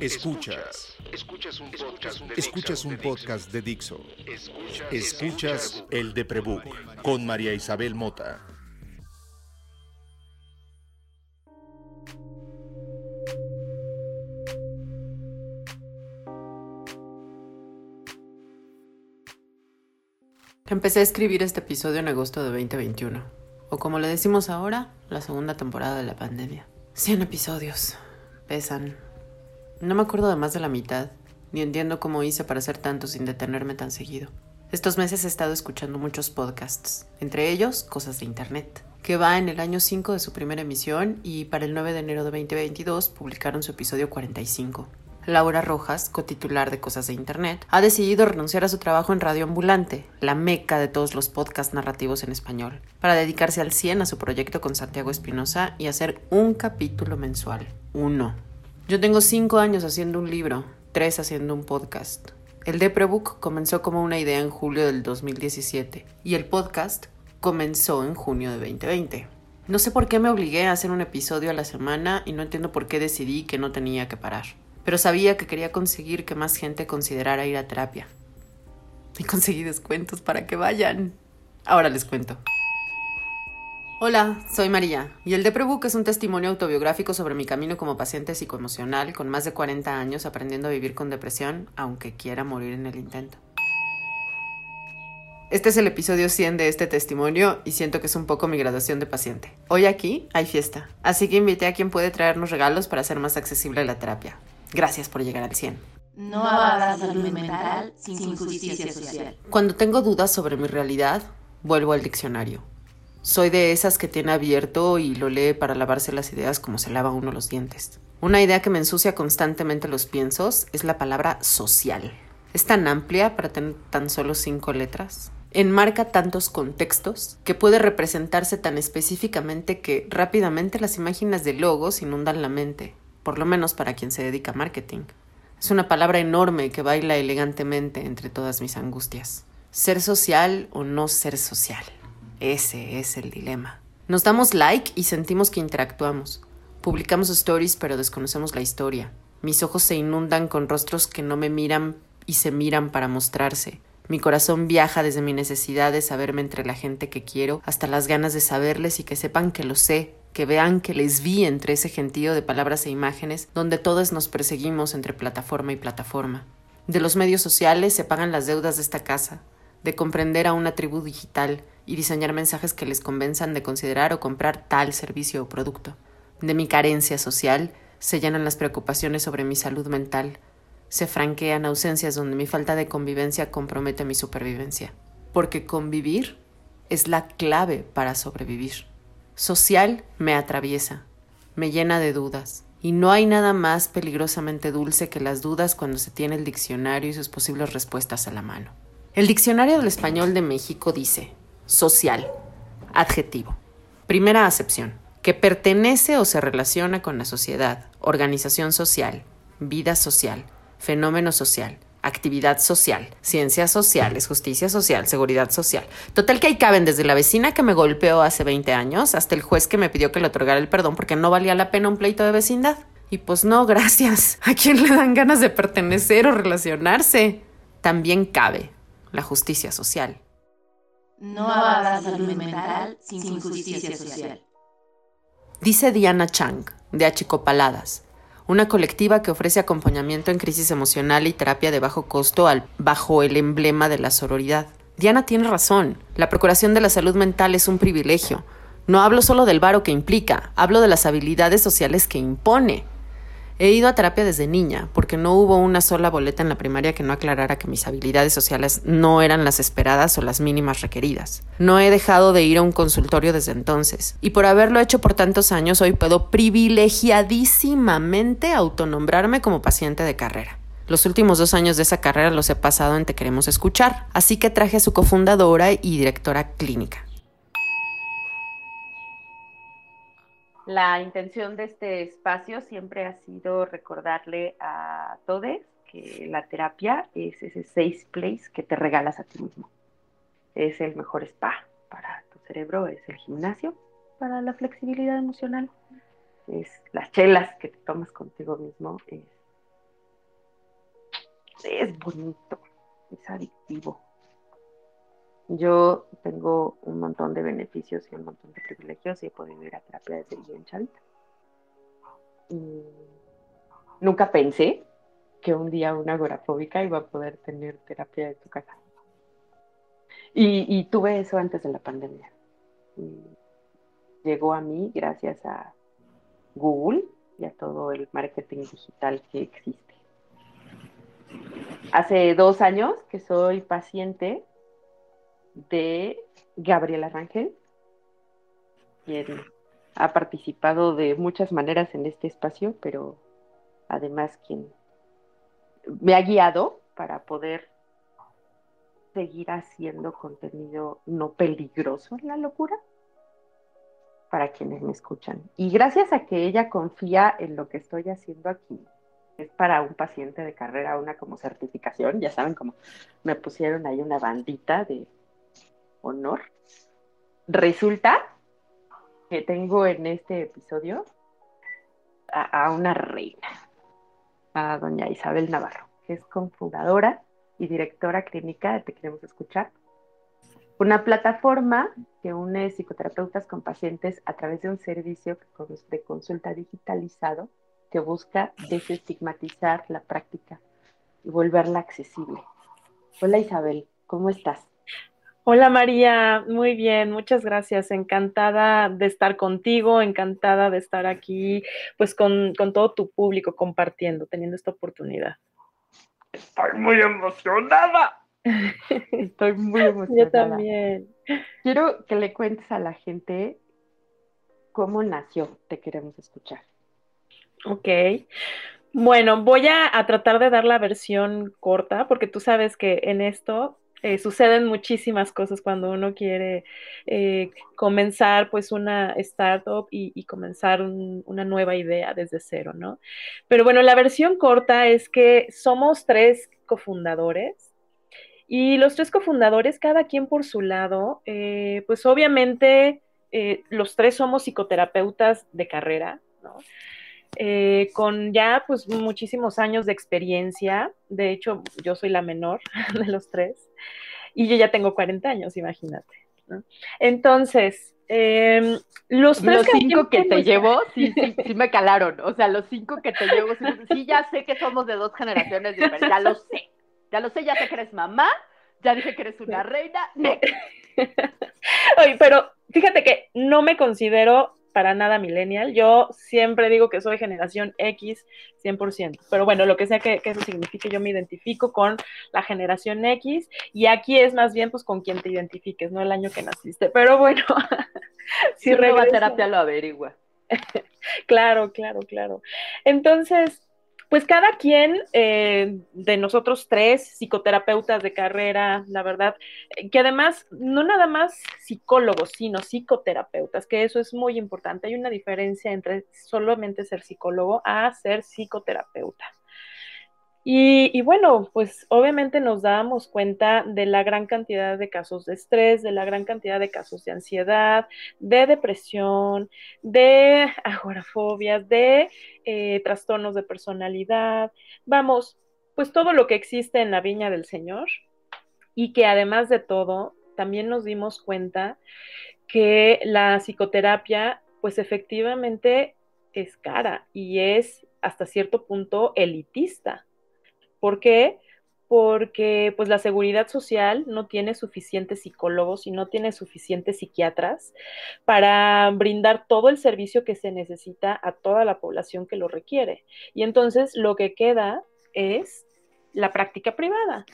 Escuchas. Escuchas un podcast de Dixo. Escuchas el de Prebook con María Isabel Mota. Empecé a escribir este episodio en agosto de 2021, o como le decimos ahora, la segunda temporada de la pandemia. 100 episodios. Pesan. No me acuerdo de más de la mitad, ni entiendo cómo hice para hacer tanto sin detenerme tan seguido. Estos meses he estado escuchando muchos podcasts, entre ellos Cosas de Internet, que va en el año 5 de su primera emisión y para el 9 de enero de 2022 publicaron su episodio 45. Laura Rojas, cotitular de Cosas de Internet, ha decidido renunciar a su trabajo en Radio Ambulante, la meca de todos los podcasts narrativos en español, para dedicarse al 100 a su proyecto con Santiago Espinosa y hacer un capítulo mensual. Uno. Yo tengo cinco años haciendo un libro, tres haciendo un podcast. El de Prebook comenzó como una idea en julio del 2017 y el podcast comenzó en junio de 2020. No sé por qué me obligué a hacer un episodio a la semana y no entiendo por qué decidí que no tenía que parar pero sabía que quería conseguir que más gente considerara ir a terapia. Y conseguí descuentos para que vayan. Ahora les cuento. Hola, soy María, y el de Prebook es un testimonio autobiográfico sobre mi camino como paciente psicoemocional con más de 40 años aprendiendo a vivir con depresión, aunque quiera morir en el intento. Este es el episodio 100 de este testimonio y siento que es un poco mi graduación de paciente. Hoy aquí hay fiesta, así que invité a quien puede traernos regalos para hacer más accesible la terapia. Gracias por llegar al 100. No habrá salud mental sin justicia social. Cuando tengo dudas sobre mi realidad, vuelvo al diccionario. Soy de esas que tiene abierto y lo lee para lavarse las ideas como se lava uno los dientes. Una idea que me ensucia constantemente los piensos es la palabra social. Es tan amplia para tener tan solo cinco letras. Enmarca tantos contextos que puede representarse tan específicamente que rápidamente las imágenes de logos inundan la mente por lo menos para quien se dedica a marketing. Es una palabra enorme que baila elegantemente entre todas mis angustias. Ser social o no ser social. Ese es el dilema. Nos damos like y sentimos que interactuamos. Publicamos stories pero desconocemos la historia. Mis ojos se inundan con rostros que no me miran y se miran para mostrarse. Mi corazón viaja desde mi necesidad de saberme entre la gente que quiero hasta las ganas de saberles y que sepan que lo sé, que vean que les vi entre ese gentío de palabras e imágenes donde todos nos perseguimos entre plataforma y plataforma. De los medios sociales se pagan las deudas de esta casa, de comprender a una tribu digital y diseñar mensajes que les convenzan de considerar o comprar tal servicio o producto. De mi carencia social se llenan las preocupaciones sobre mi salud mental, se franquean ausencias donde mi falta de convivencia compromete mi supervivencia. Porque convivir es la clave para sobrevivir social me atraviesa, me llena de dudas. Y no hay nada más peligrosamente dulce que las dudas cuando se tiene el diccionario y sus posibles respuestas a la mano. El diccionario del español de México dice social, adjetivo. Primera acepción, que pertenece o se relaciona con la sociedad, organización social, vida social, fenómeno social, actividad social, ciencias sociales, justicia social, seguridad social. Total que ahí caben desde la vecina que me golpeó hace 20 años hasta el juez que me pidió que le otorgara el perdón porque no valía la pena un pleito de vecindad. Y pues no, gracias. ¿A quién le dan ganas de pertenecer o relacionarse? También cabe la justicia social. No habrá salud mental sin justicia social. Dice Diana Chang, de Achicopaladas, una colectiva que ofrece acompañamiento en crisis emocional y terapia de bajo costo al, bajo el emblema de la sororidad. Diana tiene razón. La procuración de la salud mental es un privilegio. No hablo solo del varo que implica, hablo de las habilidades sociales que impone. He ido a terapia desde niña, porque no hubo una sola boleta en la primaria que no aclarara que mis habilidades sociales no eran las esperadas o las mínimas requeridas. No he dejado de ir a un consultorio desde entonces, y por haberlo hecho por tantos años hoy puedo privilegiadísimamente autonombrarme como paciente de carrera. Los últimos dos años de esa carrera los he pasado en Te Queremos Escuchar, así que traje a su cofundadora y directora clínica. La intención de este espacio siempre ha sido recordarle a todos que la terapia es ese safe place que te regalas a ti mismo. Es el mejor spa para tu cerebro, es el gimnasio para la flexibilidad emocional, es las chelas que te tomas contigo mismo es, es bonito, es adictivo. Yo tengo un montón de beneficios y un montón de privilegios y he podido ir a terapia desde bien chavita. Y nunca pensé que un día una agorafóbica iba a poder tener terapia de tu casa. Y, tuve eso antes de la pandemia. llegó a mí gracias a Google y a todo el marketing digital que existe. Hace dos años que soy paciente de Gabriela Rangel, quien ha participado de muchas maneras en este espacio, pero además quien me ha guiado para poder seguir haciendo contenido no peligroso en la locura para quienes me escuchan. Y gracias a que ella confía en lo que estoy haciendo aquí, es para un paciente de carrera, una como certificación, ya saben, como me pusieron ahí una bandita de honor. Resulta que tengo en este episodio a, una reina, a doña Isabel Navarro, que es cofundadora y directora clínica de Te Queremos Escuchar, una plataforma que une psicoterapeutas con pacientes a través de un servicio de consulta digitalizado que busca desestigmatizar la práctica y volverla accesible. Hola Isabel, ¿cómo estás? Hola María, muy bien, muchas gracias. Encantada de estar contigo, encantada de estar aquí, pues con, todo tu público compartiendo, teniendo esta oportunidad. Estoy muy emocionada. Estoy muy emocionada. Yo también. Quiero que le cuentes a la gente cómo nació Te Queremos Escuchar. Ok. Bueno, voy a, a tratar de dar la versión corta, porque tú sabes que en esto eh, suceden muchísimas cosas cuando uno quiere eh, comenzar pues una startup y, comenzar una nueva idea desde cero, ¿no? Pero bueno, la versión corta es que somos tres cofundadores y los tres cofundadores, cada quien por su lado, eh, pues obviamente los tres somos psicoterapeutas de carrera, ¿no? Con ya pues muchísimos años de experiencia. De hecho, yo soy la menor de los tres y yo ya tengo 40 años, imagínate. Entonces, em, los, los cinco que te llevo, sí, sí, sí me calaron. O sea, los cinco que te llevo, sí, ya sé que somos de dos generaciones diferentes, ya lo sé. Ya lo sé, ya sé que eres mamá, ya dije que eres una reina. Oye, pero fíjate que no me considero para nada millennial. Yo siempre digo que soy generación X 100%, pero bueno, lo que sea que, eso signifique, yo me identifico con la generación X y aquí es más bien pues con quien te identifiques, no el año que naciste, pero bueno. si, si a terapia lo averigua. claro, claro, claro. Entonces, pues cada quien eh, de nosotros tres, psicoterapeutas de carrera, la verdad, eh, que además no nada más psicólogos, sino psicoterapeutas, que eso es muy importante. Hay una diferencia entre solamente ser psicólogo a ser psicoterapeuta. Y, bueno, pues obviamente nos damos cuenta de la gran cantidad de casos de estrés, de la gran cantidad de casos de ansiedad, de depresión, de agorafobias, de eh, trastornos de personalidad, vamos, pues todo lo que existe en la viña del Señor y que además de todo, también nos dimos cuenta que la psicoterapia, pues efectivamente es cara y es hasta cierto punto elitista. ¿Por qué? Porque pues la seguridad social no tiene suficientes psicólogos y no tiene suficientes psiquiatras para brindar todo el servicio que se necesita a toda la población que lo requiere. Y entonces lo que queda es la práctica privada,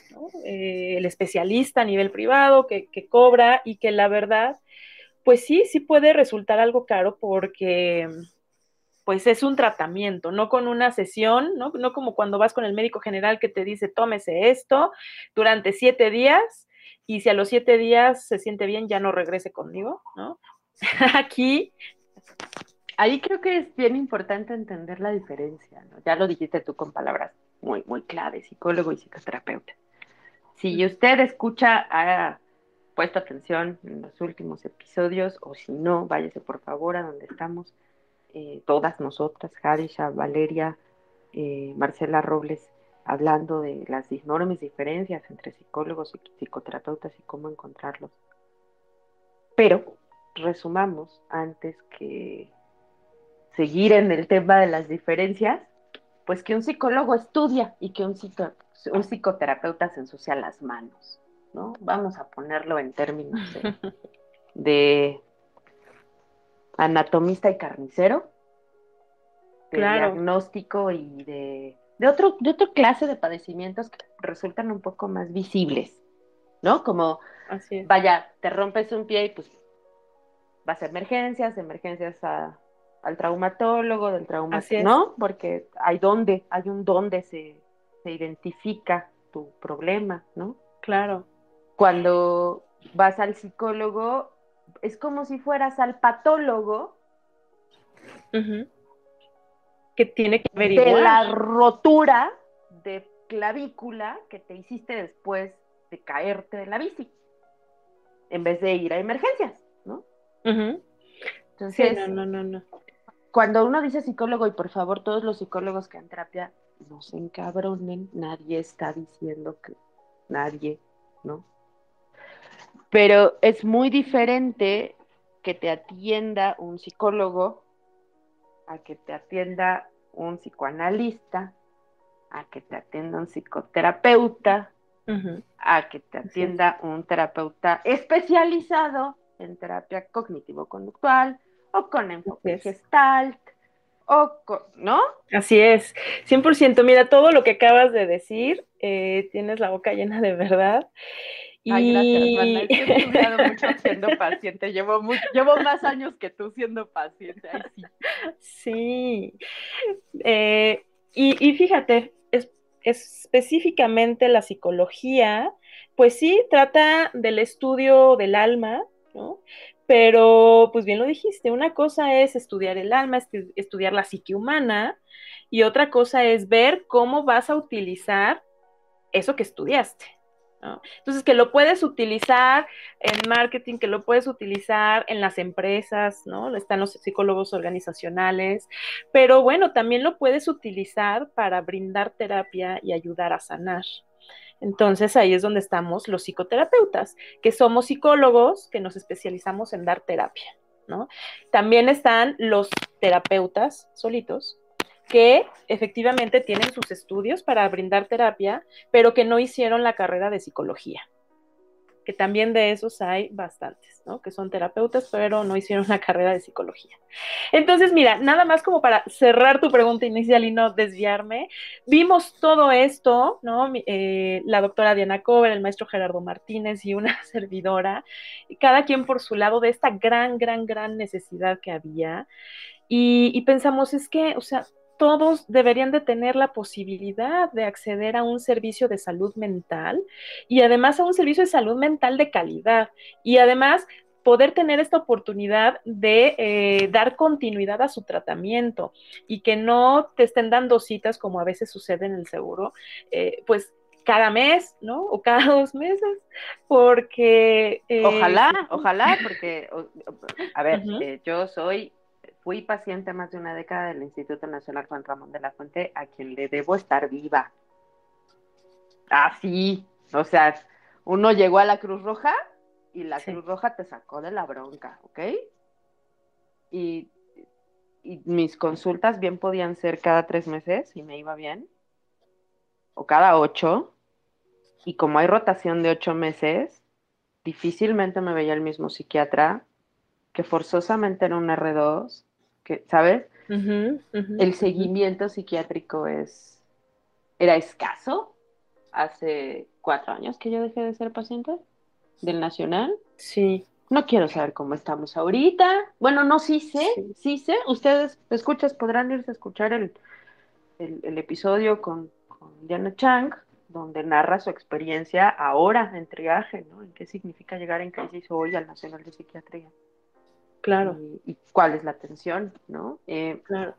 eh, el especialista a nivel privado que, que cobra y que la verdad, pues sí, sí puede resultar algo caro porque pues es un tratamiento, no con una sesión, ¿no? No como cuando vas con el médico general que te dice, tómese esto durante siete días y si a los siete días se siente bien, ya no regrese conmigo, ¿no? Aquí. Ahí creo que es bien importante entender la diferencia, ¿no? Ya lo dijiste tú con palabras muy, muy claves, psicólogo y psicoterapeuta. Si usted escucha, ha puesto atención en los últimos episodios, o si no, váyase por favor a donde estamos eh, todas nosotras, Hadisha, Valeria, eh, Marcela Robles, hablando de las enormes diferencias entre psicólogos y psicoterapeutas y cómo encontrarlos. Pero resumamos antes que seguir en el tema de las diferencias, pues que un psicólogo estudia y que un, un psicoterapeuta se ensucia las manos, ¿no? Vamos a ponerlo en términos de, anatomista y carnicero, de diagnóstico y de, de, otro, de otra clase de padecimientos que resultan un poco más visibles, ¿no? Como, vaya, te rompes un pie y pues vas a emergencias, emergencias a al traumatólogo, del traumatólogo, ¿no? Porque hay donde, hay un donde se, se identifica tu problema, ¿no? Claro. Cuando vas al psicólogo, es como si fueras al patólogo. Que tiene que averiguar. De la rotura de clavícula que te hiciste después de caerte de la bici, en vez de ir a emergencias, ¿no? Entonces, no, no, no, no cuando uno dice psicólogo, y por favor todos los psicólogos que en terapia, no se encabronen, nadie está diciendo que nadie, ¿no? Pero es muy diferente que te atienda un psicólogo a que te atienda un psicoanalista, a que te atienda un psicoterapeuta, a que te atienda un terapeuta especializado en terapia cognitivo-conductual, o con enfoque gestalt, o con, ¿no? Así es, 100%. Mira, todo lo que acabas de decir, eh, tienes la boca llena de verdad. Ay, gracias, He estudiado mucho siendo paciente. Llevo, llevo más años que tú siendo paciente. sí. Sí. Eh, y, y, fíjate, es, específicamente la psicología, pues sí, trata del estudio del alma, ¿no? Pero, pues bien lo dijiste, una cosa es estudiar el alma, estudiar la psique humana, y otra cosa es ver cómo vas a utilizar eso que estudiaste. Entonces, que lo puedes utilizar en marketing, que lo puedes utilizar en las empresas, ¿no? Están los psicólogos organizacionales, pero bueno, también lo puedes utilizar para brindar terapia y ayudar a sanar. Entonces ahí es donde estamos los psicoterapeutas, que somos psicólogos que nos especializamos en dar terapia, ¿no? También están los terapeutas solitos, que efectivamente tienen sus estudios para brindar terapia, pero que no hicieron la carrera de psicología que también de esos hay bastantes, ¿no? Que son terapeutas, pero no hicieron una carrera de psicología. Entonces, mira, nada más como para cerrar tu pregunta inicial y no desviarme, vimos todo esto, ¿no? Eh, la doctora Diana Cover, el maestro Gerardo Martínez y una servidora, cada quien por su lado de esta gran, gran, gran necesidad que había. Y, y pensamos, es que, o sea, todos deberían de tener la posibilidad de acceder a un servicio de salud mental y además a un servicio de salud mental de calidad y además poder tener esta oportunidad de eh, dar continuidad a su tratamiento y que no te estén dando citas como a veces sucede en el seguro, eh, pues cada mes, ¿no? O cada dos meses, porque... Eh, ojalá, ojalá, porque, a ver, yo soy Fui paciente más de una década del Instituto Nacional Juan Ramón de la Fuente, a quien le debo estar viva. Así, o sea, uno llegó a la Cruz Roja y la Cruz Roja te sacó de la bronca, ¿ok? Y, y, mis consultas bien podían ser cada tres meses y me iba bien, o cada ocho, y como hay rotación de ocho meses, difícilmente me veía el mismo psiquiatra que forzosamente era un R2 que, ¿sabes? el seguimiento psiquiátrico es, era escaso hace cuatro años que yo dejé de ser paciente del Nacional. Sí. No quiero saber cómo estamos ahorita. Bueno, no, sí sé, sí, sé. Ustedes, escuchas, podrán irse a escuchar el, el, episodio con, con, Diana Chang, donde narra su experiencia ahora en triaje, ¿no? En qué significa llegar en crisis hoy al Nacional de Psiquiatría. Claro. Y, cuál es la atención, ¿no? Eh, claro.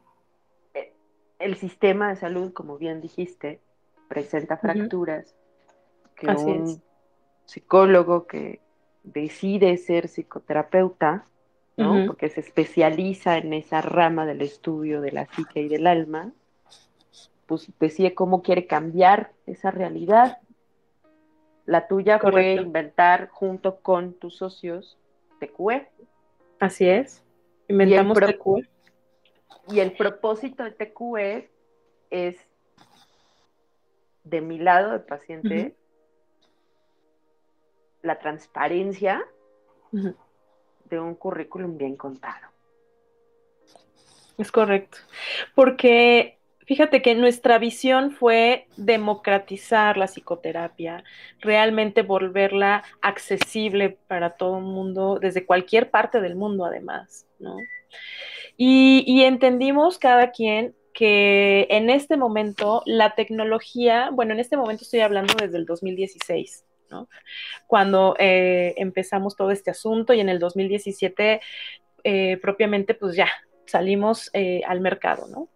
Eh, el sistema de salud, como bien dijiste, presenta fracturas que un psicólogo que decide ser psicoterapeuta ¿no? Porque se especializa en esa rama del estudio de la psique y del alma, pues decide cómo quiere cambiar esa realidad. La tuya fue Correcto. inventar junto con tus socios TQE. Así es. Inventamos TQ. Y el propósito de TQE es, de mi lado de paciente, la transparencia de un currículum bien contado. Es correcto. Porque fíjate que nuestra visión fue democratizar la psicoterapia, realmente volverla accesible para todo el mundo, desde cualquier parte del mundo además, ¿no? Y, entendimos cada quien que en este momento la tecnología, bueno, en este momento estoy hablando desde el 2016, ¿no? Cuando eh, empezamos todo este asunto y en el 2017 eh, propiamente pues ya salimos eh, al mercado, ¿no?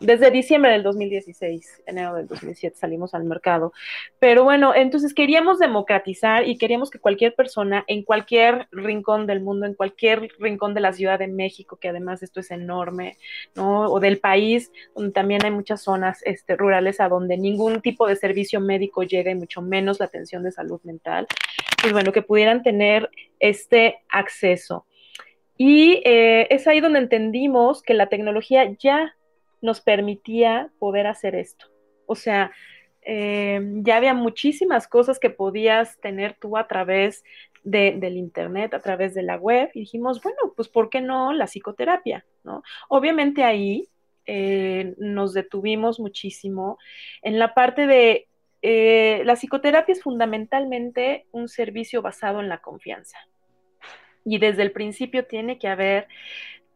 Desde diciembre del 2016, enero del 2017 salimos al mercado. Pero bueno, entonces queríamos democratizar y queríamos que cualquier persona en cualquier rincón del mundo, en cualquier rincón de la Ciudad de México, que además esto es enorme, ¿no? O del país, donde también hay muchas zonas este, rurales a donde ningún tipo de servicio médico llega y mucho menos la atención de salud mental, pues bueno, que pudieran tener este acceso. Y eh, es ahí donde entendimos que la tecnología ya nos permitía poder hacer esto. O sea, eh, ya había muchísimas cosas que podías tener tú a través de, del Internet, a través de la web, y dijimos, bueno, pues ¿por qué no la psicoterapia? ¿no? Obviamente ahí eh, nos detuvimos muchísimo en la parte de, eh, la psicoterapia es fundamentalmente un servicio basado en la confianza. Y desde el principio tiene que haber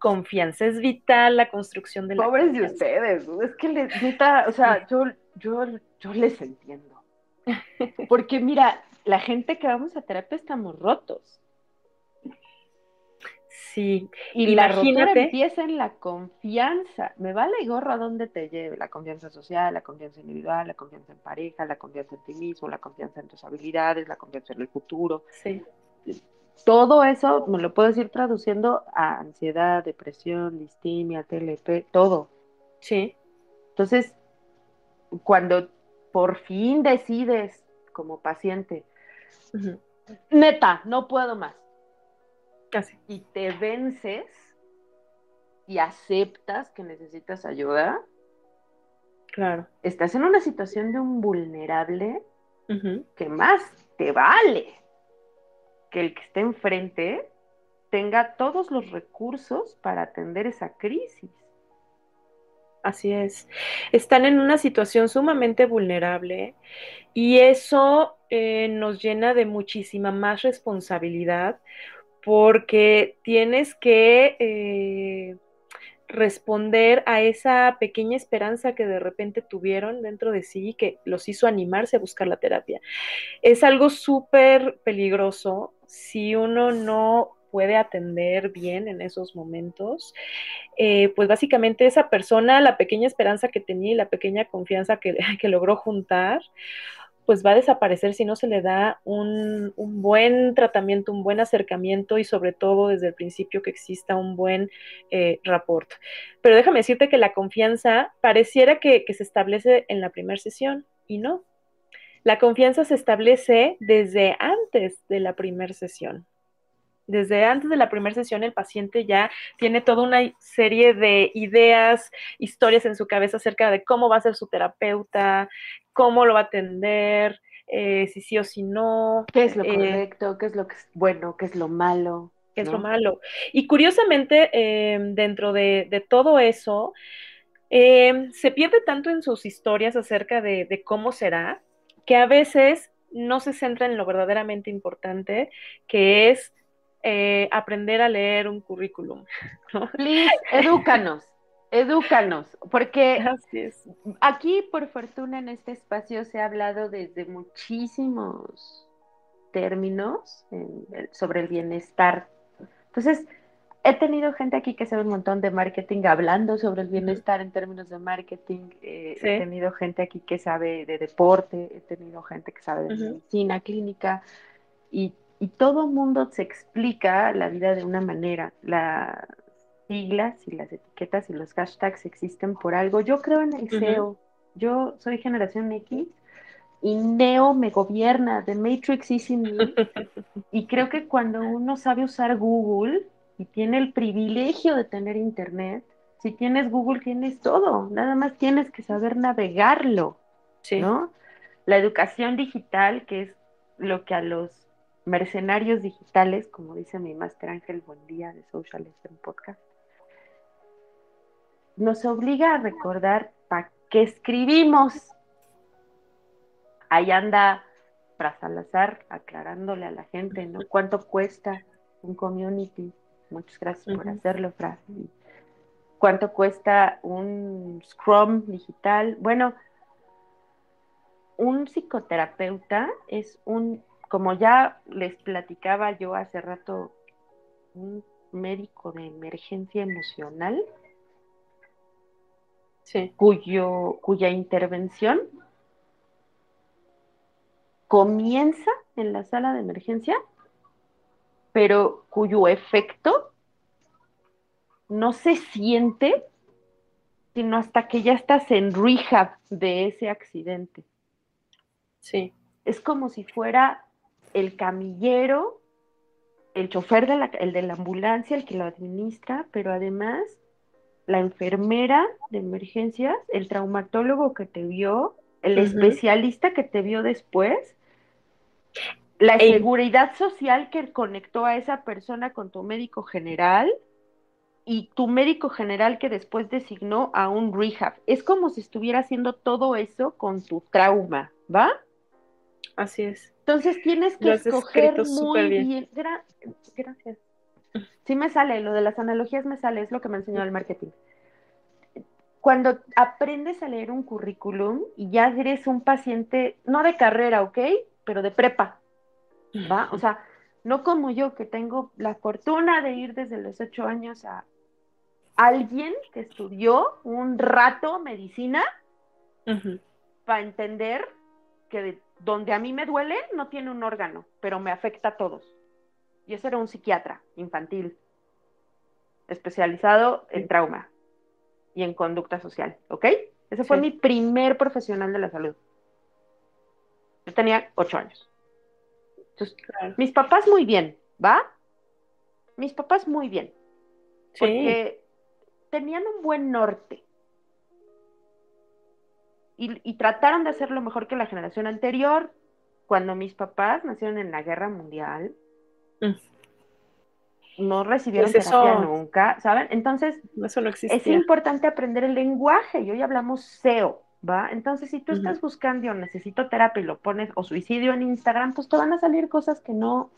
confianza. Es vital la construcción de la Pobres de confianza. ustedes, es que les, neta, o sea, yo, yo, yo les entiendo. Porque mira, la gente que vamos a terapia estamos rotos. Sí, Y la rotura Imagínate. empieza en la confianza. Me vale gorro a dónde te lleve. La confianza social, la confianza individual, la confianza en pareja, la confianza en ti mismo, la confianza en tus habilidades, la confianza en el futuro. sí, Todo eso me lo puedes ir traduciendo a ansiedad, depresión, listimia, TLP, todo. sí, Entonces, cuando por fin decides como paciente, neta, no puedo más, casi. y te vences y aceptas que necesitas ayuda, Claro. estás en una situación de un vulnerable que más te vale que el que esté enfrente tenga todos los recursos para atender esa crisis. Así es. Están en una situación sumamente vulnerable y eso eh, nos llena de muchísima más responsabilidad porque tienes que eh, responder a esa pequeña esperanza que de repente tuvieron dentro de sí que los hizo animarse a buscar la terapia. Es algo súper peligroso si uno no puede atender bien en esos momentos, eh, pues básicamente esa persona, la pequeña esperanza que tenía y la pequeña confianza que, que logró juntar, pues va a desaparecer si no se le da un, un, buen tratamiento, un buen acercamiento y sobre todo desde el principio que exista un buen eh, rapport. Pero déjame decirte que la confianza pareciera que, que se establece en la primera sesión y no. La confianza se establece desde antes de la primera sesión. Desde antes de la primera sesión el paciente ya tiene toda una serie de ideas, historias en su cabeza acerca de cómo va a ser su terapeuta, cómo lo va a atender, eh, si sí o si no. ¿Qué es lo eh, correcto? ¿Qué es lo que es bueno? ¿Qué es lo malo? ¿Qué es ¿no? lo malo? Y curiosamente, eh, dentro de, de, todo eso, eh, se pierde tanto en sus historias acerca de, de cómo será, que a veces no se centra en lo verdaderamente importante, que es eh, aprender a leer un currículum. ¿no? Please, edúcanos, edúcanos, porque aquí, por fortuna, en este espacio se ha hablado desde muchísimos términos en, sobre el bienestar. Entonces, he tenido gente aquí que sabe un montón de marketing hablando sobre el bienestar en términos de marketing. Eh, sí. He tenido gente aquí que sabe de deporte, he tenido gente que sabe de uh -huh. medicina clínica y y todo mundo se explica la vida de una manera. Las siglas y las etiquetas y los hashtags existen por algo. Yo creo en el SEO. Yo soy generación X y Neo me gobierna. The Matrix is in me. y creo que cuando uno sabe usar Google y tiene el privilegio de tener Internet, si tienes Google tienes todo. Nada más tienes que saber navegarlo. ¿no? La educación digital, que es lo que a los mercenarios digitales, como dice mi máster Ángel Buendía de Social Podcast, nos obliga a recordar para qué escribimos. Ahí anda Salazar aclarándole a la gente, ¿no? ¿Cuánto cuesta un community? Muchas gracias por hacerlo, Fra. ¿Cuánto cuesta un Scrum digital? Bueno, un psicoterapeuta es un como ya les platicaba yo hace rato, un médico de emergencia emocional, cuyo, cuya intervención comienza en la sala de emergencia, pero cuyo efecto no se siente sino hasta que ya estás en rehab de ese accidente. Sí. Es como si fuera el camillero, el chofer de la, el de la ambulancia, el que lo administra, pero además la enfermera de emergencias, el traumatólogo que te vio, el especialista que te vio después, la seguridad social que conectó a esa persona con tu médico general y tu médico general que después designó a un rehab. Es como si estuviera haciendo todo eso con tu trauma, ¿va? Así es. Entonces tienes que escoger muy bien. gracias. Sí me sale, lo de las analogías me sale, es lo que me enseñó el marketing. Cuando aprendes a leer un currículum y ya eres un paciente, no de carrera, ¿ok? Pero de prepa, ¿va? O sea, no como yo que tengo la fortuna de ir desde los ocho años a alguien que estudió un rato medicina para entender que donde a mí me duele no tiene un órgano, pero me afecta a todos. Y ese era un psiquiatra infantil, especializado en trauma y en conducta social, ¿ok? Ese fue mi primer profesional de la salud. Yo tenía ocho años. Entonces, mis papás muy bien, ¿va? Mis papás muy bien. Porque tenían un buen norte y, trataron de hacerlo mejor que la generación anterior. Cuando mis papás nacieron en la guerra mundial, mm. no recibieron pues terapia nunca, ¿saben? Entonces, eso no es importante aprender el lenguaje y hoy hablamos SEO, ¿va? Entonces, si tú estás buscando necesito terapia y lo pones o suicidio en Instagram, pues te van a salir cosas que no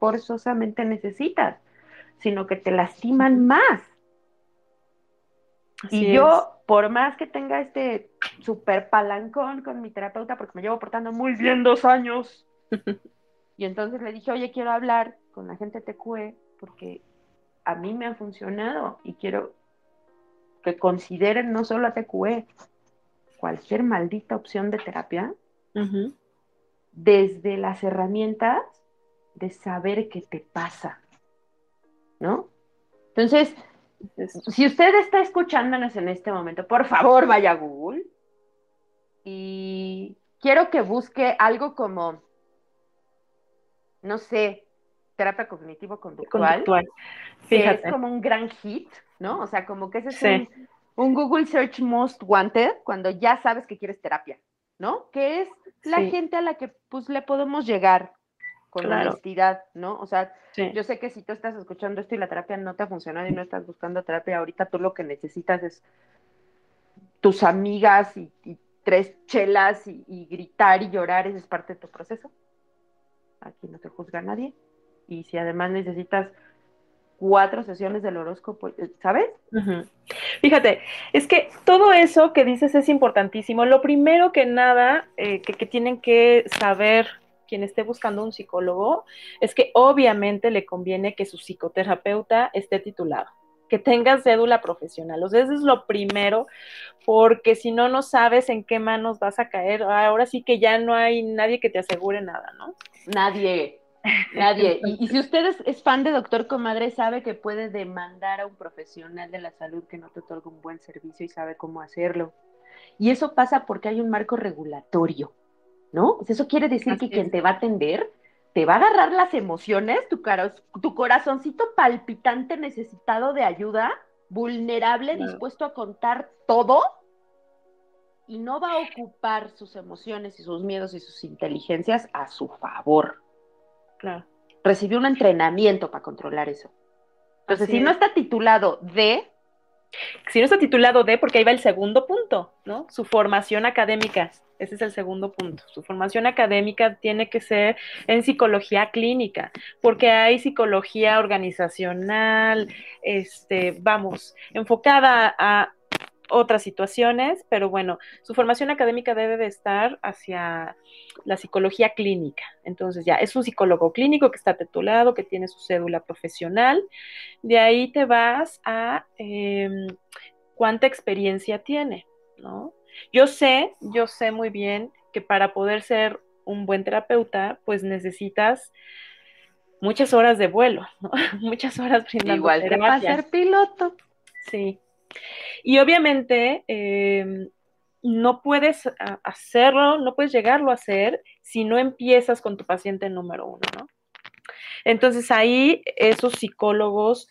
forzosamente necesitas, sino que te lastiman más. Y yo, por más que tenga este super palancón con mi terapeuta, porque me llevo portando muy bien dos años, y entonces le dije, oye, quiero hablar con la gente TQE, porque a mí me ha funcionado y quiero que consideren no solo a TQE, cualquier maldita opción de terapia, desde las herramientas de saber qué te pasa, ¿no? Entonces, si usted está escuchándonos en este momento, por favor vaya a Google y quiero que busque algo como, no sé, terapia cognitivo-conductual. es como un gran hit, ¿no? O sea, como que ese es un, Google Search Most Wanted cuando ya sabes que quieres terapia, ¿no? Que es la gente a la que pues le podemos llegar con honestidad, ¿no? O sea, yo sé que si tú estás escuchando esto y la terapia no te ha funcionado y no estás buscando terapia, ahorita tú lo que necesitas es tus amigas y, tres chelas y, gritar y llorar, esa es parte de tu proceso. Aquí no te juzga nadie. Y si además necesitas cuatro sesiones del horóscopo, ¿sabes? Fíjate, es que todo eso que dices es importantísimo. Lo primero que nada eh, que, que tienen que saber quien esté buscando un psicólogo es que obviamente le conviene que su psicoterapeuta esté titulado, que tenga cédula profesional. O sea, eso es lo primero, porque si no, no sabes en qué manos vas a caer. Ahora sí que ya no hay nadie que te asegure nada, ¿no? Nadie. Nadie. Y, si usted es, es fan de Doctor Comadre, sabe que puede demandar a un profesional de la salud que no te otorga un buen servicio y sabe cómo hacerlo. Y eso pasa porque hay un marco regulatorio, ¿no? Pues eso quiere decir Así que quien te va a atender te va a agarrar las emociones, tu, caro- tu corazoncito palpitante necesitado de ayuda, vulnerable, Claro. dispuesto a contar todo, y no va a ocupar sus emociones y sus miedos y sus inteligencias a su favor. Claro. Recibió un entrenamiento para controlar eso. Entonces, Así si no es. está titulado de, Si no está titulado de, porque ahí va el segundo punto, ¿no? Su formación académica. Ese es el segundo punto. Su formación académica tiene que ser en psicología clínica, porque hay psicología organizacional, este, vamos, enfocada a otras situaciones, pero bueno, su formación académica debe de estar hacia la psicología clínica. Entonces ya es un psicólogo clínico que está titulado, que tiene su cédula profesional. De ahí te vas a eh, cuánta experiencia tiene, ¿no? Yo sé, yo sé muy bien que para poder ser un buen terapeuta, pues necesitas muchas horas de vuelo, ¿no? muchas horas brindando igual que para ser piloto. Sí. Y obviamente eh, no puedes a- hacerlo, no puedes llegarlo a hacer si no empiezas con tu paciente número uno, ¿no? Entonces ahí esos psicólogos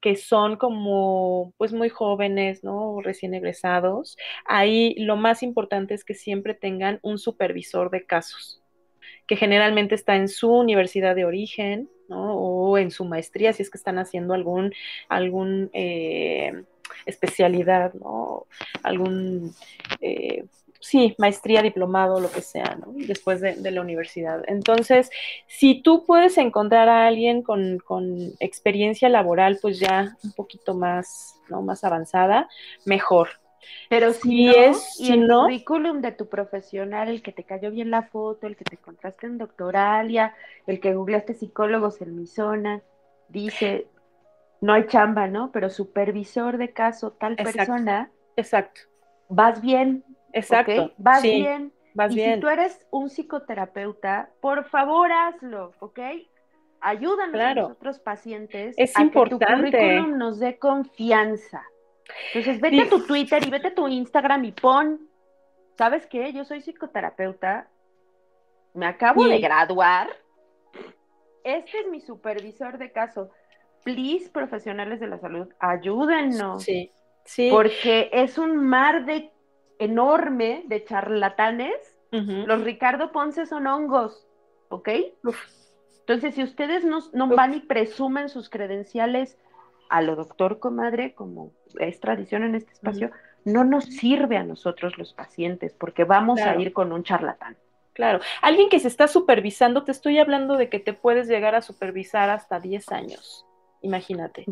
que son como pues muy jóvenes, ¿no? Recién egresados, ahí lo más importante es que siempre tengan un supervisor de casos, que generalmente está en su universidad de origen, ¿no? O en su maestría, si es que están haciendo algún, algún eh, especialidad, ¿no? Algún, eh, sí, maestría, diplomado, lo que sea, ¿no? Después de, de la universidad. Entonces, si tú puedes encontrar a alguien con, con experiencia laboral, pues ya un poquito más, ¿no? Más avanzada, mejor. Pero Si si no, es- y si el no- currículum de tu profesional, el que te cayó bien la foto, el que te encontraste en Doctoralia, el que googleaste psicólogos en mi zona, dice, no hay chamba, ¿no? Pero supervisor de caso, tal Exacto. persona, Exacto, vas bien, exacto. Vas sí, bien. vas y bien. si tú eres un psicoterapeuta, por favor hazlo, ¿ok? Ayúdanos Claro. a nosotros pacientes Es a que importante. tu currículum nos dé confianza. Entonces, vete Sí. a tu Twitter y vete a tu Instagram y pon, ¿sabes qué? Yo soy psicoterapeuta, me acabo Sí. de graduar, este es mi supervisor de caso. Please, profesionales de la salud, ayúdennos, Sí, sí. porque es un mar de enorme de charlatanes los Ricardo Ponce son hongos, ¿ok? Uf. Entonces, si ustedes no, no van y presumen sus credenciales a lo doctor comadre, como es tradición en este espacio, no nos sirve a nosotros los pacientes, porque vamos Claro. a ir con un charlatán. Claro, alguien que se está supervisando, te estoy hablando de que te puedes llegar a supervisar hasta 10 años, imagínate.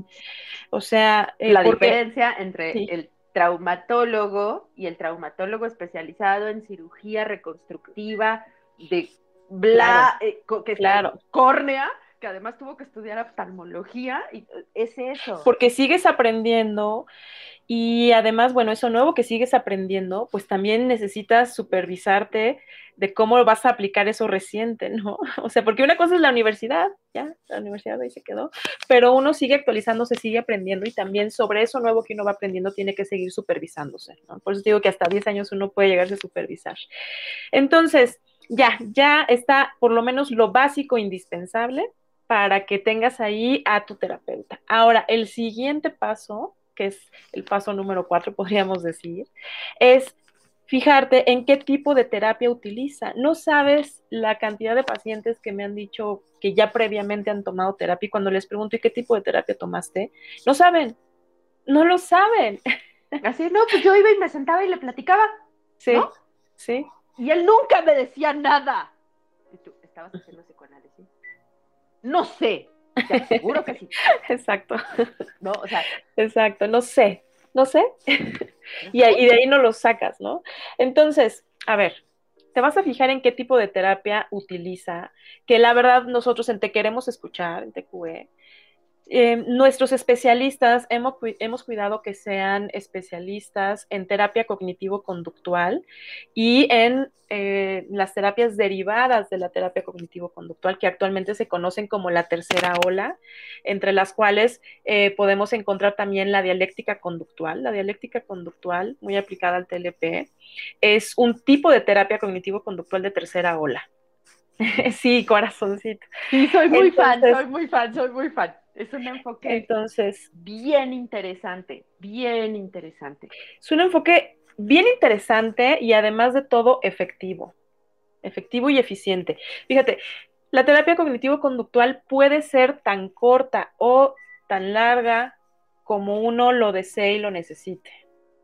O sea, eh, La porque- diferencia entre Sí. el traumatólogo y el traumatólogo especializado en cirugía reconstructiva de bla, eh, co- que Claro. córnea, que además tuvo que estudiar oftalmología, y eh, es eso. porque sigues aprendiendo y además, bueno, eso nuevo que sigues aprendiendo, pues también necesitas supervisarte de cómo vas a aplicar eso reciente, ¿no? O sea, porque una cosa es la universidad, ya, la universidad ahí se quedó, pero uno sigue actualizándose, sigue aprendiendo y también sobre eso nuevo que uno va aprendiendo tiene que seguir supervisándose, ¿no? Por eso digo que hasta 10 años uno puede llegarse a supervisar. Entonces, ya, ya está por lo menos lo básico indispensable para que tengas ahí a tu terapeuta. Ahora, el siguiente paso, que es el paso número cuatro, podríamos decir, es fijarte en qué tipo de terapia utiliza. No sabes la cantidad de pacientes que me han dicho que ya previamente han tomado terapia y cuando les pregunto, ¿y qué tipo de terapia tomaste? No saben, no lo saben. Así, no, pues yo iba y me sentaba y le platicaba, Sí, ¿No? sí, y él nunca me decía nada. Y tú, ¿estabas haciendo psicoanálisis? No sé, te aseguro que sí. exacto, No, o sea, exacto, no sé, no sé. y, y de ahí no lo sacas, ¿no? Entonces, a ver, te vas a fijar en qué tipo de terapia utiliza, que la verdad nosotros en Te Queremos Escuchar, en TQE, Eh, nuestros especialistas hemos, hemos, cuidado que sean especialistas en terapia cognitivo-conductual y en eh, las terapias derivadas de la terapia cognitivo-conductual, que actualmente se conocen como la tercera ola, entre las cuales eh, podemos encontrar también la dialéctica conductual. La dialéctica conductual, muy aplicada al TLP, es un tipo de terapia cognitivo-conductual de tercera ola. sí, corazoncito. Sí, soy muy fan, soy muy fan, soy muy fan. Es un enfoque entonces bien interesante, bien interesante. Es un enfoque bien interesante y además de todo efectivo, efectivo y eficiente. Fíjate, la terapia cognitivo-conductual puede ser tan corta o tan larga como uno lo desee y lo necesite.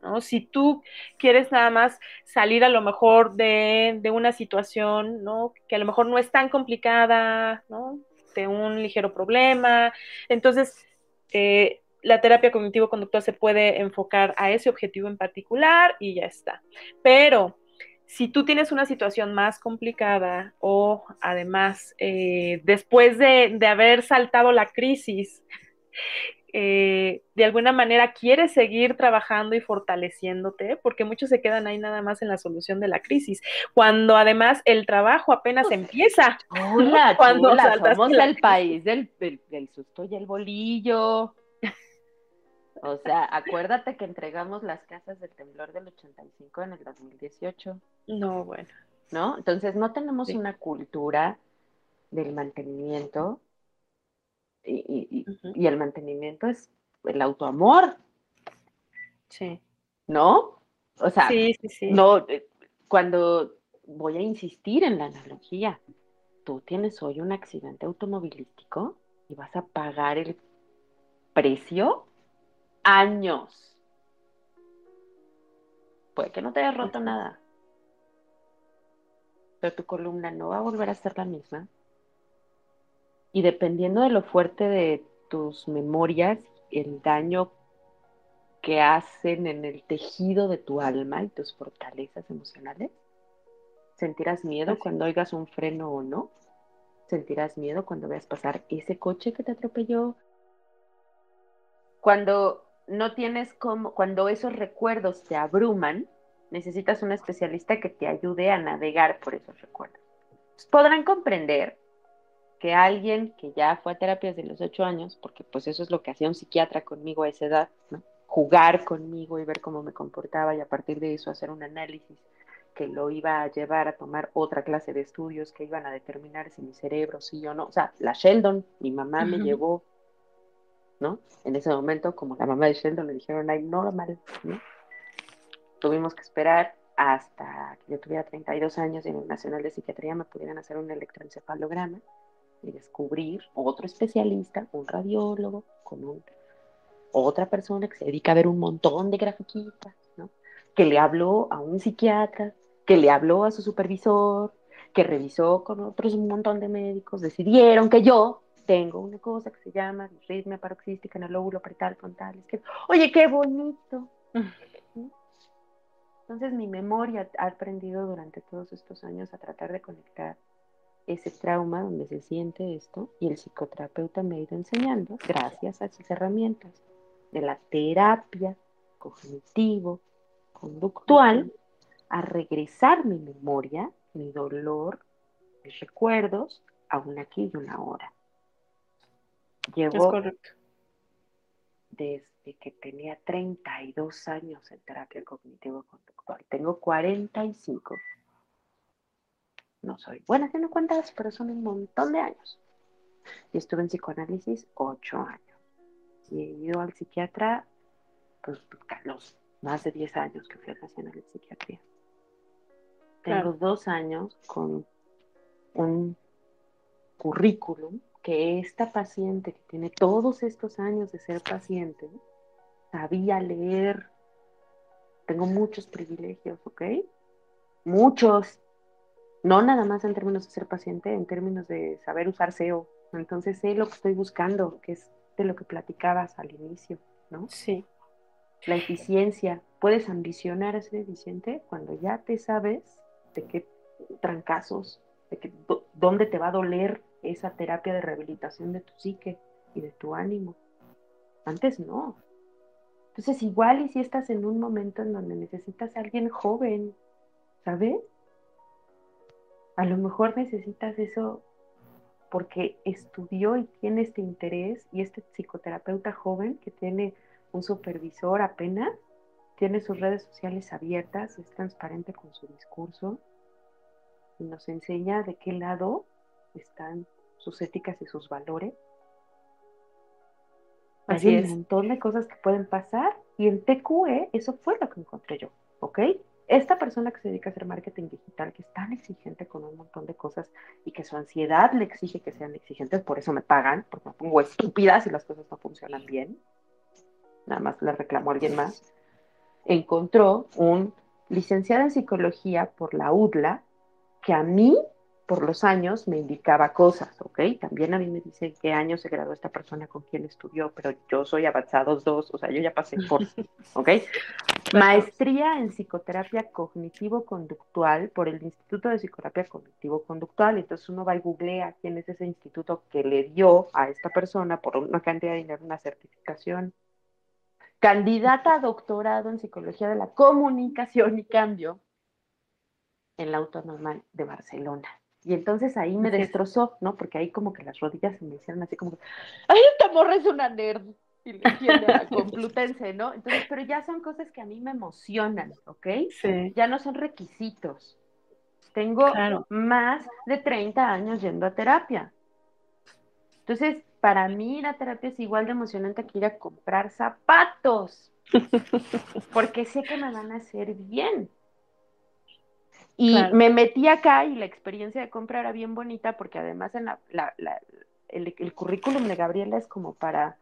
¿no? Si tú quieres nada más salir a lo mejor de, de, una situación, ¿no? Que a lo mejor no es tan complicada, ¿no? Un ligero problema. Entonces, eh, la terapia cognitivo-conductual se puede enfocar a ese objetivo en particular y ya está. Pero si tú tienes una situación más complicada o además eh, después de, de, haber saltado la crisis, eh, de alguna manera quieres seguir trabajando y fortaleciendo,te porque muchos se quedan ahí nada más en la solución de la crisis, cuando además el trabajo apenas empieza. Hola, cuando somos el país del, del, susto y el bolillo. O sea, acuérdate que entregamos las casas del temblor del 85 en el 2018. No, bueno. ¿No? Entonces no tenemos una cultura del mantenimiento y, el mantenimiento es el autoamor. Sí. ¿No? O sea, sí, sí, sí. no, eh, cuando voy a insistir en la analogía, tú tienes hoy un accidente automovilístico y vas a pagar el precio años. Puede que no te haya roto nada, pero tu columna no va a volver a ser la misma y dependiendo de lo fuerte de tus memorias, el daño que hacen en el tejido de tu alma y tus fortalezas emocionales, sentirás miedo cuando oigas un freno o no, sentirás miedo cuando veas pasar ese coche que te atropelló, cuando no tienes como, cuando esos recuerdos te abruman, necesitas un especialista que te ayude a navegar por esos recuerdos. Podrán comprender que alguien que ya fue a terapias de los ocho años, porque pues eso es lo que hacía un psiquiatra conmigo a esa edad, jugar conmigo y ver cómo me comportaba y a partir de eso hacer un análisis que lo iba a llevar a tomar otra clase de estudios que iban a determinar si mi cerebro sí o no. O sea, la Sheldon, mi mamá me llevó, ¿no? En ese momento, como la mamá de Sheldon le dijeron, ay, normal, ¿no? Tuvimos que esperar hasta que yo tuviera 32 años y en el Nacional de Psiquiatría me pudieran hacer un electroencefalograma y descubrir otro especialista, un radiólogo, con otra persona que se dedica a ver un montón de grafiquitas, ¿no? que le habló a un psiquiatra, que le habló a su supervisor, que revisó con otros un montón de médicos, decidieron que yo tengo una cosa que se llama ritmia paroxística en el lóbulo pretal frontal. que, oye, qué bonito. Entonces mi memoria ha aprendido durante todos estos años a tratar de conectar ese trauma donde se siente esto y el psicoterapeuta me ha ido enseñando, gracias a esas herramientas de la terapia cognitivo, conductual, a regresar mi memoria, mi dolor, mis recuerdos a un aquí y una hora. Llevo desde que tenía 32 años en terapia cognitivo-conductual. Tengo 45 no soy buena haciendo cuentas, pero son un montón de años. Y estuve en psicoanálisis ocho años. Y he ido al psiquiatra, pues, los más de diez años que fui a Nacional de Psiquiatría. Tengo dos años con un currículum que esta paciente que tiene todos estos años de ser paciente sabía leer. Tengo muchos privilegios, ¿ok? Muchos no nada más en términos de ser paciente, en términos de saber usar SEO. Entonces sé lo que estoy buscando, que es de lo que platicabas al inicio, ¿no? Sí. La eficiencia. Puedes ambicionar a ser eficiente cuando ya te sabes de qué trancazos, de qué, dónde te va a doler esa terapia de rehabilitación de tu psique. y de tu ánimo. Antes no. Entonces, igual y si estás en un momento en donde necesitas a alguien joven, ¿sabes? A lo mejor necesitas eso porque estudió y tiene este interés y este psicoterapeuta joven que tiene un supervisor apenas, tiene sus redes sociales abiertas, es transparente con su discurso y nos enseña de qué lado están sus éticas y sus valores. Así Hay un montón de cosas que pueden pasar y en TQE eso fue lo que encontré yo, ¿ok? Esta persona que se dedica a hacer marketing digital, que es tan exigente con un montón de cosas y que su ansiedad le exige que sean exigentes, por eso me pagan, porque me pongo estúpida si las cosas no funcionan bien, nada más le reclamó alguien más, encontró un licenciado en psicología por la UDLA que a mí por los años me indicaba cosas, ¿ok? También a mí me dice qué año se graduó esta persona con quien estudió, pero yo soy avanzados dos, o sea, yo ya pasé por, ¿ok? Maestría en psicoterapia cognitivo-conductual por el Instituto de Psicoterapia Cognitivo-Conductual. Entonces uno va y googlea quién es ese instituto que le dio a esta persona por una cantidad de dinero una certificación. Candidata a doctorado en psicología de la comunicación y cambio en la Autónoma de Barcelona. Y entonces ahí me destrozó, ¿no? Porque ahí como que las rodillas se me hicieron así como, ¡ay, esta morra es una nerd! Y entiende a Complutense, ¿no? Entonces, pero ya son cosas que a mí me emocionan, ¿ok? Sí. Ya no son requisitos. Tengo más de 30 años yendo a terapia. Entonces, para mí la terapia es igual de emocionante que ir a comprar zapatos, porque sé que me van a hacer bien. Y me metí acá y la experiencia de compra era bien bonita porque además en la, el, currículum de Gabriela es como para,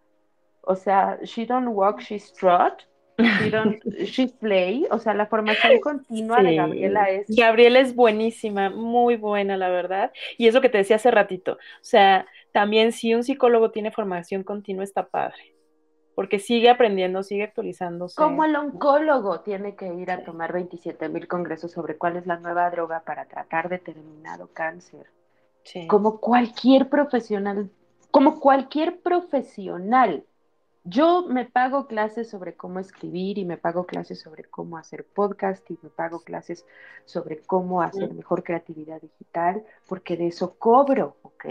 o sea, she don't walk, she strut. She, don't, she play, o sea, la formación continua de Gabriela es... Gabriela es buenísima, muy buena, la verdad. Y es lo que te decía hace ratito. O sea, también si un psicólogo tiene formación continua está padre porque sigue aprendiendo, sigue actualizándose. Como el oncólogo tiene que ir a tomar 27 mil congresos sobre cuál es la nueva droga para tratar determinado cáncer. Como cualquier profesional, como cualquier profesional. Yo me pago clases sobre cómo escribir y me pago clases sobre cómo hacer podcast y me pago clases sobre cómo hacer mejor creatividad digital, porque de eso cobro, ¿ok?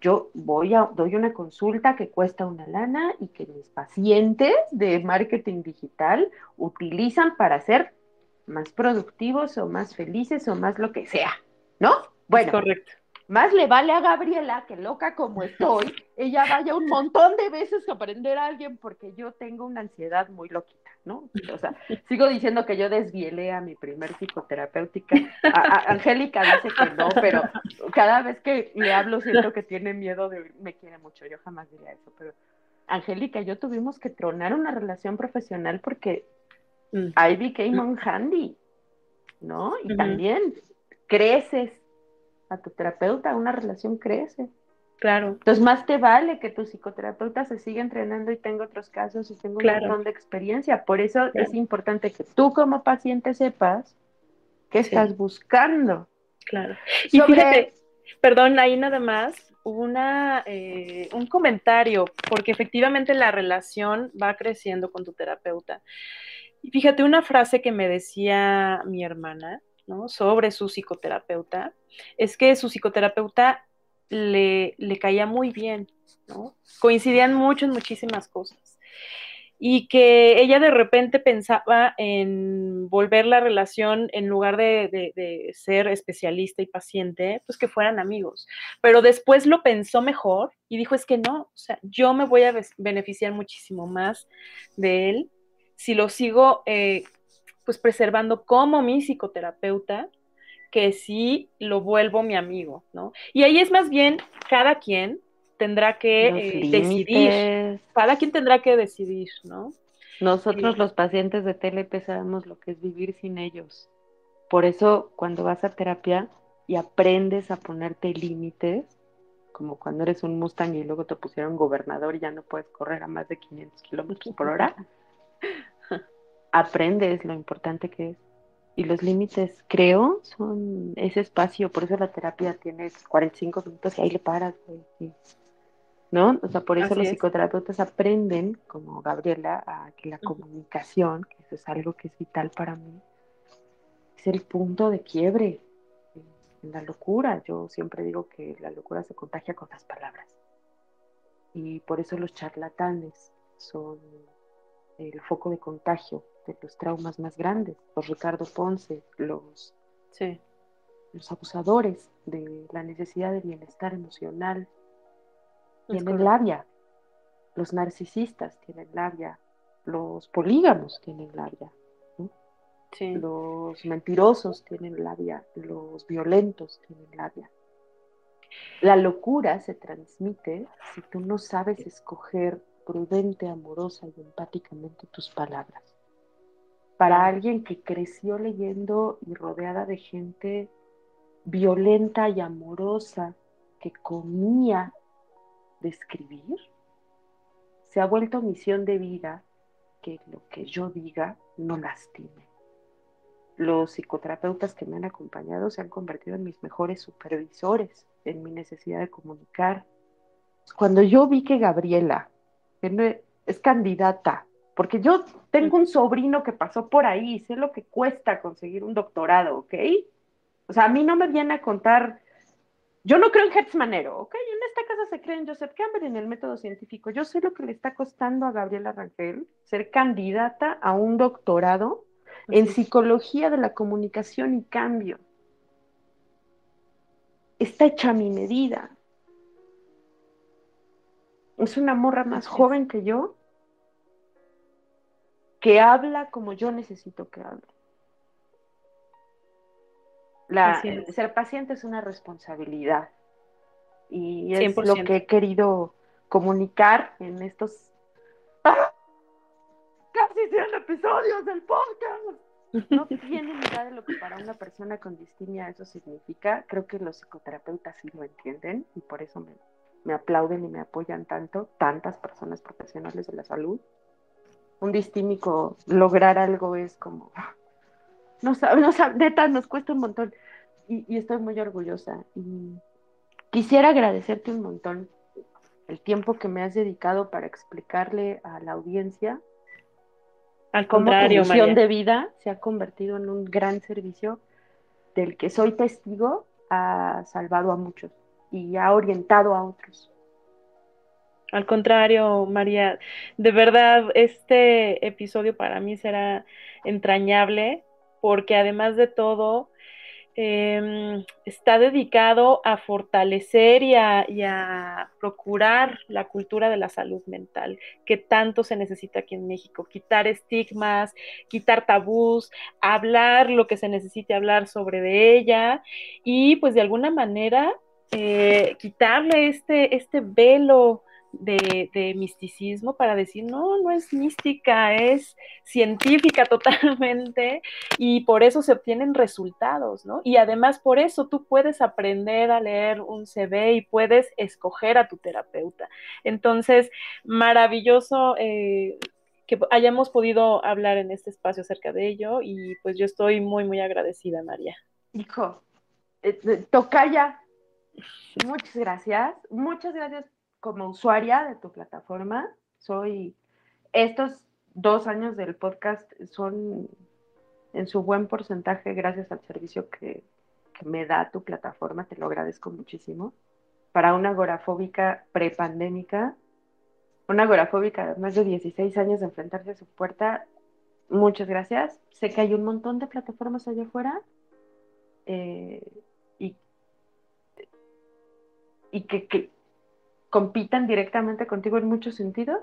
Yo voy a, doy una consulta que cuesta una lana y que mis pacientes de marketing digital utilizan para ser más productivos o más felices o más lo que sea, ¿no? Bueno, correcto. Más le vale a Gabriela, que loca como estoy, ella vaya un montón de veces a aprender a alguien porque yo tengo una ansiedad muy loquita, ¿no? O sea, sigo diciendo que yo desvielé a mi primer psicoterapéutica. Angélica dice que no, pero cada vez que le hablo siento que tiene miedo de, me quiere mucho, yo jamás diría eso, pero Angélica y yo tuvimos que tronar una relación profesional porque mm. I became handy, ¿no? Y también creces a tu terapeuta, una relación crece. Claro. Entonces, más te vale que tu psicoterapeuta se siga entrenando y tenga otros casos y tenga un montón de experiencia. Por eso es importante que tú como paciente sepas qué estás buscando. Claro. Y fíjate, perdón, ahí nada más, una, eh, un comentario, porque efectivamente la relación va creciendo con tu terapeuta. Y fíjate, una frase que me decía mi hermana, sobre su psicoterapeuta, es que su psicoterapeuta le, le caía muy bien, ¿no? Coincidían mucho en muchísimas cosas. Y que ella de repente pensaba en volver la relación, en lugar de, de, ser especialista y paciente, pues que fueran amigos. Pero después lo pensó mejor y dijo, es que no, o sea, yo me voy a beneficiar muchísimo más de él si lo sigo eh, pues preservando como mi psicoterapeuta, que sí lo vuelvo mi amigo, ¿no? Y ahí es más bien cada quien tendrá que eh, decidir, cada quien tendrá que decidir, ¿no? Nosotros los pacientes de TLP sabemos lo que es vivir sin ellos. Por eso cuando vas a terapia y aprendes a ponerte límites, como cuando eres un Mustang y luego te pusieron gobernador y ya no puedes correr a más de 500 kilómetros por hora, aprendes lo importante que es. Y los límites, creo, son ese espacio. Por eso la terapia tiene 45 minutos y ahí le paras, ¿no? O sea, por eso Así los es. psicoterapeutas aprenden, como Gabriela, a que la comunicación, que eso es algo que es vital para mí, es el punto de quiebre en la locura. Yo siempre digo que la locura se contagia con las palabras. Y por eso los charlatanes son el foco de contagio de los traumas más grandes. Los Ricardo Ponce, los, Sí, los abusadores de la necesidad de bienestar emocional, es tienen correcto. labia. Los narcisistas tienen labia. Los polígamos tienen labia. Sí, Los mentirosos tienen labia. Los violentos tienen labia. La locura se transmite si tú no sabes escoger prudente, amorosa y empáticamente tus palabras. Para alguien que creció leyendo y rodeada de gente violenta y amorosa que comía de escribir, se ha vuelto misión de vida que lo que yo diga no lastime. Los psicoterapeutas que me han acompañado se han convertido en mis mejores supervisores en mi necesidad de comunicar. Cuando yo vi que Gabriela que no es candidata, porque yo tengo un sobrino que pasó por ahí, sé lo que cuesta conseguir un doctorado, ¿ok? O sea, a mí no me viene a contar yo no creo en Hertz Manero, ¿ok? En esta casa se cree en Joseph Campbell en el método científico. Yo sé lo que le está costando a Gabriela Rangel ser candidata a un doctorado en psicología de la comunicación y cambio. Está hecha a mi medida. Es una morra más joven que yo que habla como yo necesito que hable. La, ser paciente es una responsabilidad y es lo 100%. que he querido comunicar en estos ¡Ah! casi 100 episodios del podcast. No tienen idea de lo que para una persona con distimia eso significa. Creo que los psicoterapeutas sí lo entienden y por eso me, me aplauden y me apoyan tanto, tantas personas profesionales de la salud. Un distímico lograr algo es como, no sabe, no sabe, neta, nos cuesta un montón. Y, y estoy muy orgullosa. Y quisiera agradecerte un montón el tiempo que me has dedicado para explicarle a la audiencia Al cómo tu misión de vida se ha convertido en un gran servicio del que soy testigo, ha salvado a muchos y ha orientado a otros. Al contrario, María, de verdad, este episodio para mí será entrañable porque además de todo, eh, está dedicado a fortalecer y a, y a, procurar la cultura de la salud mental, que tanto se necesita aquí en México, quitar estigmas, quitar tabús, hablar lo que se necesite hablar sobre de ella y pues de alguna manera eh, quitarle este, este velo de, misticismo para decir, no, no es mística, es científica totalmente y por eso se obtienen resultados, ¿no? Y además por eso tú puedes aprender a leer un CV y puedes escoger a tu terapeuta. Entonces, maravilloso. Eh, que hayamos podido hablar en este espacio acerca de ello y pues yo estoy muy, muy agradecida, María. Hijo, eh, tocaya, muchas gracias, muchas gracias como usuaria de tu plataforma, soy, estos dos años del podcast son en su buen porcentaje gracias al servicio que, me da tu plataforma, te lo agradezco muchísimo. Para una agorafóbica prepandémica, una agorafóbica de más de 16 años de enfrentarse a su puerta, muchas gracias. Sé que hay un montón de plataformas allá afuera eh, y, y que compitan directamente contigo en muchos sentidos.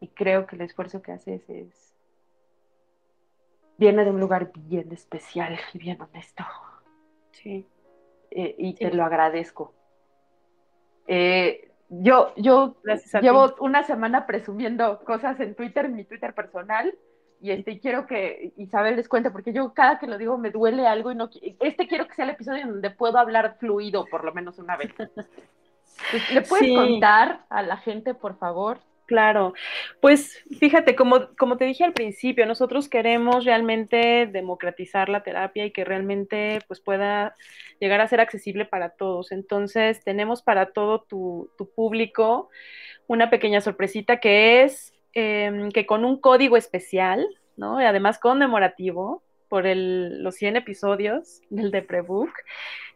Y creo que el esfuerzo que haces es viene de un lugar bien especial y bien honesto. Sí. eh, y sí. te lo agradezco. Eh, yo yo Gracias llevo una semana presumiendo cosas en Twitter en mi Twitter personal y este quiero que Isabel les cuente porque yo cada que lo digo me duele algo y no este quiero que sea el episodio donde puedo hablar fluido por lo menos una vez ¿Le puedes sí. contar a la gente, por favor? Claro, pues fíjate, como, como te dije al principio, nosotros queremos realmente democratizar la terapia y que realmente pues pueda llegar a ser accesible para todos. Entonces, tenemos para todo tu, público una pequeña sorpresita que es em, que con un código especial, ¿no? Y además conmemorativo por los 100 episodios del de Prebook,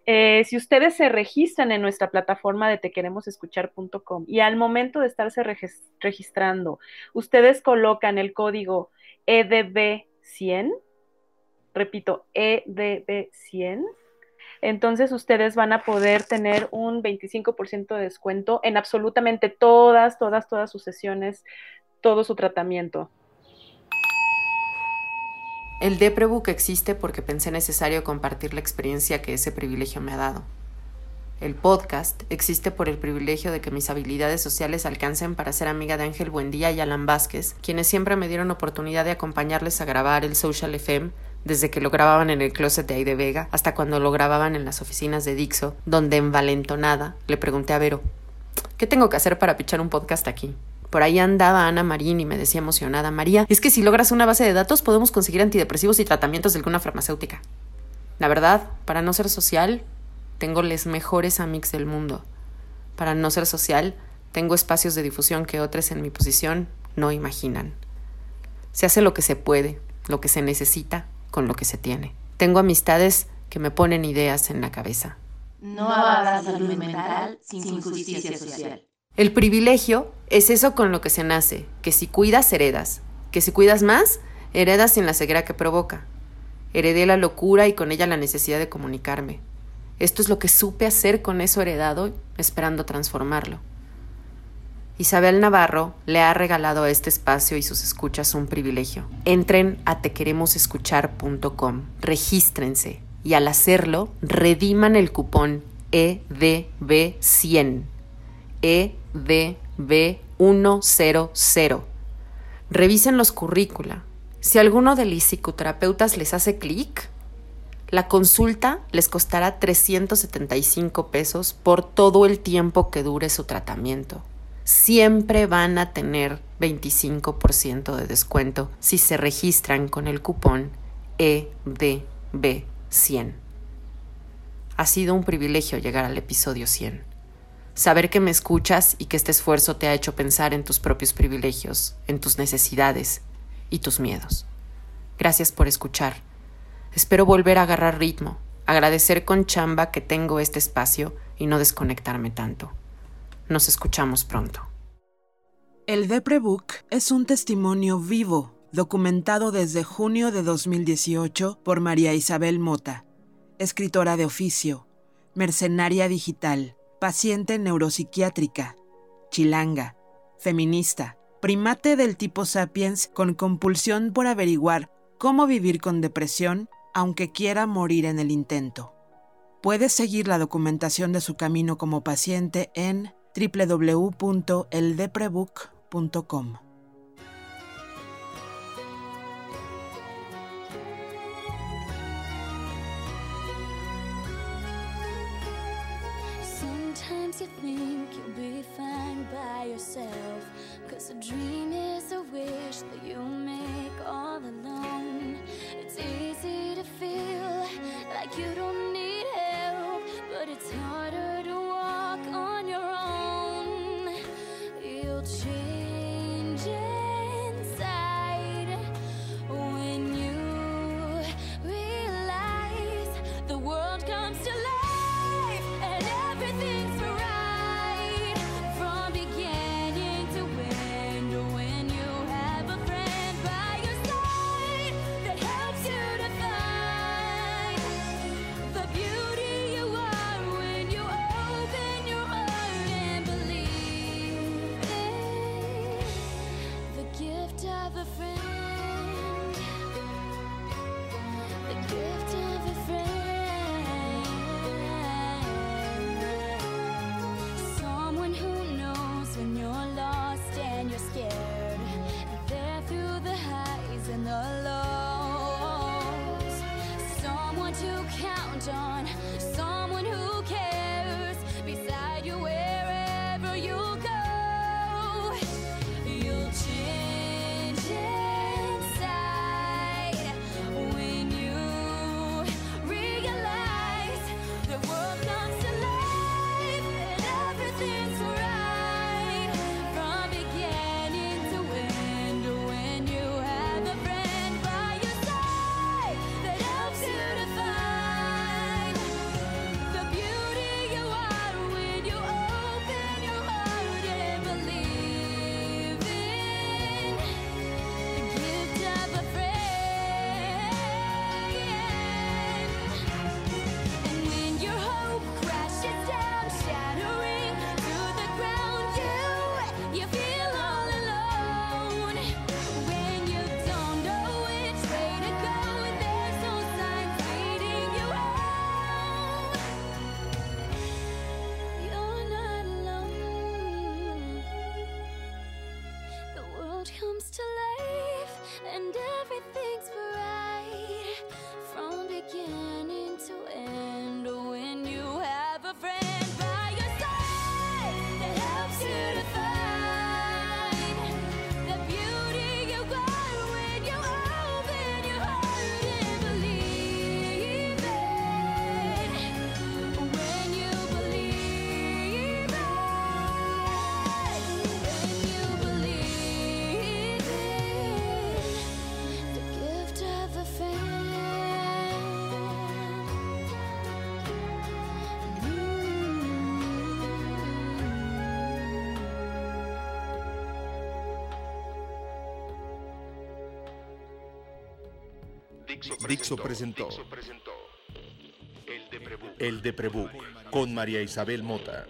eh, si ustedes se registran en nuestra plataforma de tequeremosescuchar.com y al momento de estarse registrando, ustedes colocan el código EDB100, repito, EDB100, entonces ustedes van a poder tener un 25% de descuento en absolutamente todas, todas, todas sus sesiones, todo su tratamiento. El Deprebook existe porque pensé necesario compartir la experiencia que ese privilegio me ha dado. El podcast existe por el privilegio de que mis habilidades sociales alcancen para ser amiga de Ángel Buendía y Alan Vázquez, quienes siempre me dieron oportunidad de acompañarles a grabar el Social FM desde que lo grababan en el closet de Aide Vega hasta cuando lo grababan en las oficinas de Dixo, donde envalentonada le pregunté a Vero, ¿qué tengo que hacer para pichar un podcast aquí? Por ahí andaba Ana Marín y me decía emocionada, María, es que si logras una base de datos podemos conseguir antidepresivos y tratamientos de alguna farmacéutica. La verdad, para no ser social, tengo los mejores amics del mundo. Para no ser social, tengo espacios de difusión que otros en mi posición no imaginan. Se hace lo que se puede, lo que se necesita, con lo que se tiene. Tengo amistades que me ponen ideas en la cabeza. No habrá salud mental sin justicia social. El privilegio es eso con lo que se nace, que si cuidas, heredas, que si cuidas más, heredas sin la ceguera que provoca. Heredé la locura y con ella la necesidad de comunicarme. Esto es lo que supe hacer con eso heredado, esperando transformarlo. Isabel Navarro le ha regalado a este espacio y sus escuchas un privilegio. Entren a tequeremosescuchar.com, regístrense y al hacerlo, rediman el cupón EDB100 EDB100. Revisen los currícula. Si alguno de los psicoterapeutas les hace clic, la consulta les costará 375 pesos por todo el tiempo que dure su tratamiento. Siempre van a tener 25% de descuento si se registran con el cupón EDB100. Ha sido un privilegio llegar al episodio 100 saber que me escuchas y que este esfuerzo te ha hecho pensar en tus propios privilegios, en tus necesidades y tus miedos. Gracias por escuchar. Espero volver a agarrar ritmo, agradecer con chamba que tengo este espacio y no desconectarme tanto. Nos escuchamos pronto. El Deprebook es un testimonio vivo, documentado desde junio de 2018 por María Isabel Mota, escritora de oficio, mercenaria digital, paciente neuropsiquiátrica, chilanga, feminista, primate del tipo sapiens con compulsión por averiguar cómo vivir con depresión aunque quiera morir en el intento. Puedes seguir la documentación de su camino como paciente en www.eldeprebook.com. wild dream Dixo, presentó, El Deprebook, El Deprebook con María Isabel Mota.